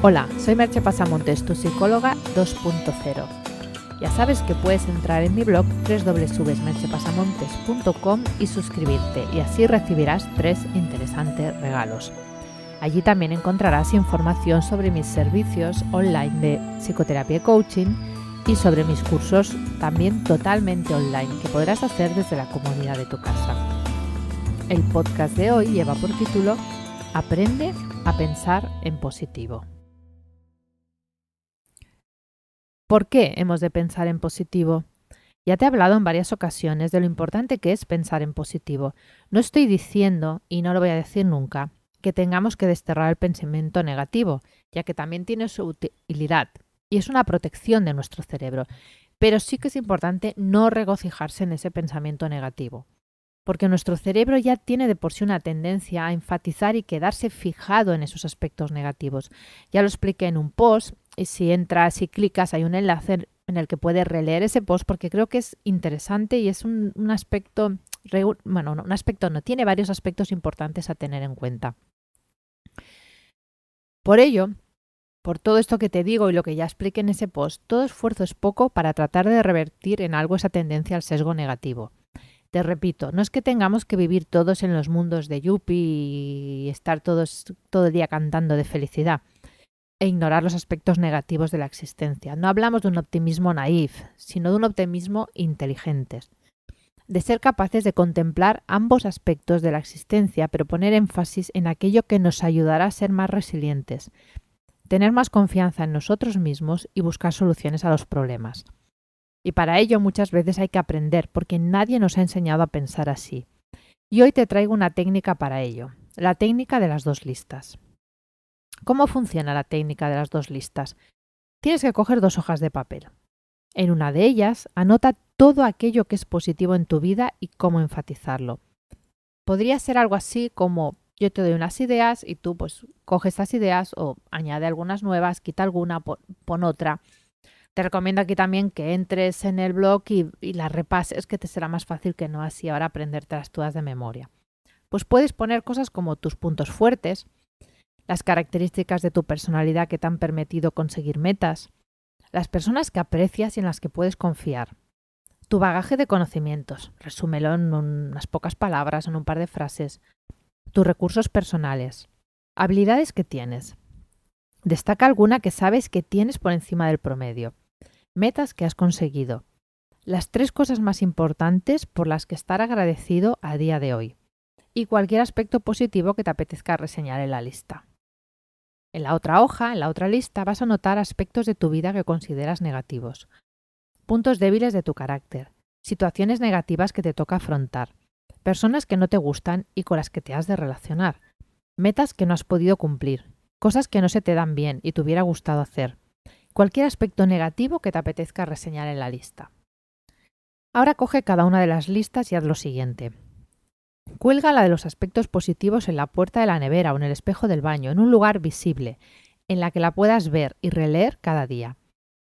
Hola, soy Merche Pasamontes, tu psicóloga 2.0. Ya sabes que puedes entrar en mi blog www.merchepasamontes.com y suscribirte y así recibirás tres interesantes regalos. Allí también encontrarás información sobre mis servicios online de psicoterapia y coaching y sobre mis cursos también totalmente online que podrás hacer desde la comodidad de tu casa. El podcast de hoy lleva por título Aprende a pensar en positivo. ¿Por qué hemos de pensar en positivo? Ya te he hablado en varias ocasiones de lo importante que es pensar en positivo. No estoy diciendo, y no lo voy a decir nunca, que tengamos que desterrar el pensamiento negativo, ya que también tiene su utilidad y es una protección de nuestro cerebro. Pero sí que es importante no regocijarse en ese pensamiento negativo, porque nuestro cerebro ya tiene de por sí una tendencia a enfatizar y quedarse fijado en esos aspectos negativos. Ya lo expliqué en un post y si entras y clicas hay un enlace en el que puedes releer ese post porque creo que es interesante y es un, aspecto, bueno, un aspecto no, tiene varios aspectos importantes a tener en cuenta. Por ello, por todo esto que te digo y lo que ya expliqué en ese post, todo esfuerzo es poco para tratar de revertir en algo esa tendencia al sesgo negativo. Te repito, no es que tengamos que vivir todos en los mundos de Yuppie y estar todos todo el día cantando de felicidad e ignorar los aspectos negativos de la existencia. No hablamos de un optimismo naif, sino de un optimismo inteligente, de ser capaces de contemplar ambos aspectos de la existencia, pero poner énfasis en aquello que nos ayudará a ser más resilientes, tener más confianza en nosotros mismos y buscar soluciones a los problemas. Y para ello muchas veces hay que aprender, porque nadie nos ha enseñado a pensar así. Y hoy te traigo una técnica para ello, la técnica de las dos listas. ¿Cómo funciona la técnica de las dos listas? Tienes que coger dos hojas de papel. En una de ellas, anota todo aquello que es positivo en tu vida y cómo enfatizarlo. Podría ser algo así como yo te doy unas ideas y tú pues coges estas ideas o añade algunas nuevas, quita alguna, pon otra. Te recomiendo aquí también que entres en el blog y, y las repases, que te será más fácil que no así ahora aprenderte las todas de memoria. Pues puedes poner cosas como tus puntos fuertes, las características de tu personalidad que te han permitido conseguir metas, las personas que aprecias y en las que puedes confiar, tu bagaje de conocimientos, resúmelo en unas pocas palabras, en un par de frases, tus recursos personales, habilidades que tienes. Destaca alguna que sabes que tienes por encima del promedio, metas que has conseguido, las tres cosas más importantes por las que estar agradecido a día de hoy. Y cualquier aspecto positivo que te apetezca reseñar en la lista. En la otra hoja, en la otra lista, vas a notar aspectos de tu vida que consideras negativos, puntos débiles de tu carácter, situaciones negativas que te toca afrontar, personas que no te gustan y con las que te has de relacionar, metas que no has podido cumplir, cosas que no se te dan bien y te hubiera gustado hacer, cualquier aspecto negativo que te apetezca reseñar en la lista. Ahora coge cada una de las listas y haz lo siguiente. Cuelga la de los aspectos positivos en la puerta de la nevera o en el espejo del baño, en un lugar visible, en la que la puedas ver y releer cada día.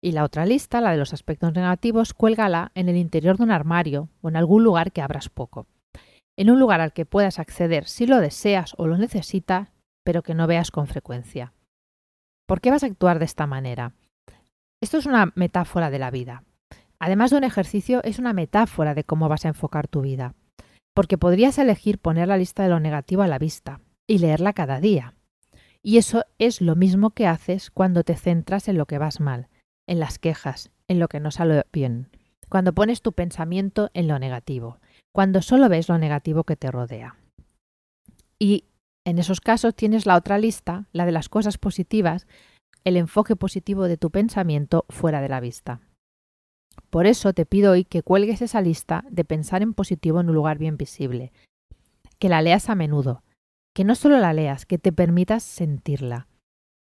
Y la otra lista, la de los aspectos negativos, cuélgala en el interior de un armario o en algún lugar que abras poco. En un lugar al que puedas acceder si lo deseas o lo necesitas, pero que no veas con frecuencia. ¿Por qué vas a actuar de esta manera? Esto es una metáfora de la vida. Además de un ejercicio, es una metáfora de cómo vas a enfocar tu vida porque podrías elegir poner la lista de lo negativo a la vista y leerla cada día. Y eso es lo mismo que haces cuando te centras en lo que vas mal, en las quejas, en lo que no sale bien, cuando pones tu pensamiento en lo negativo, cuando solo ves lo negativo que te rodea. Y en esos casos tienes la otra lista, la de las cosas positivas, el enfoque positivo de tu pensamiento fuera de la vista. Por eso te pido hoy que cuelgues esa lista de pensar en positivo en un lugar bien visible, que la leas a menudo, que no solo la leas, que te permitas sentirla,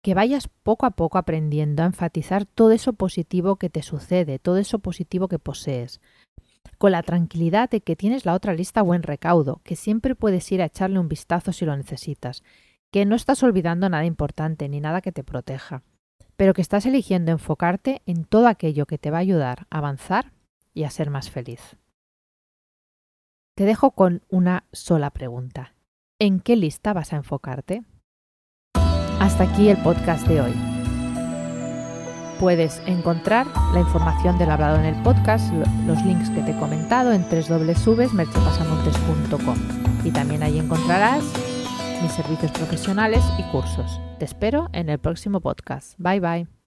que vayas poco a poco aprendiendo a enfatizar todo eso positivo que te sucede, todo eso positivo que posees, con la tranquilidad de que tienes la otra lista buen recaudo, que siempre puedes ir a echarle un vistazo si lo necesitas, que no estás olvidando nada importante ni nada que te proteja pero que estás eligiendo enfocarte en todo aquello que te va a ayudar a avanzar y a ser más feliz. Te dejo con una sola pregunta. ¿En qué lista vas a enfocarte? Hasta aquí el podcast de hoy. Puedes encontrar la información del hablado en el podcast, los links que te he comentado en www.merchepasamontes.com y también ahí encontrarás mis servicios profesionales y cursos. Te espero en el próximo podcast. Bye bye.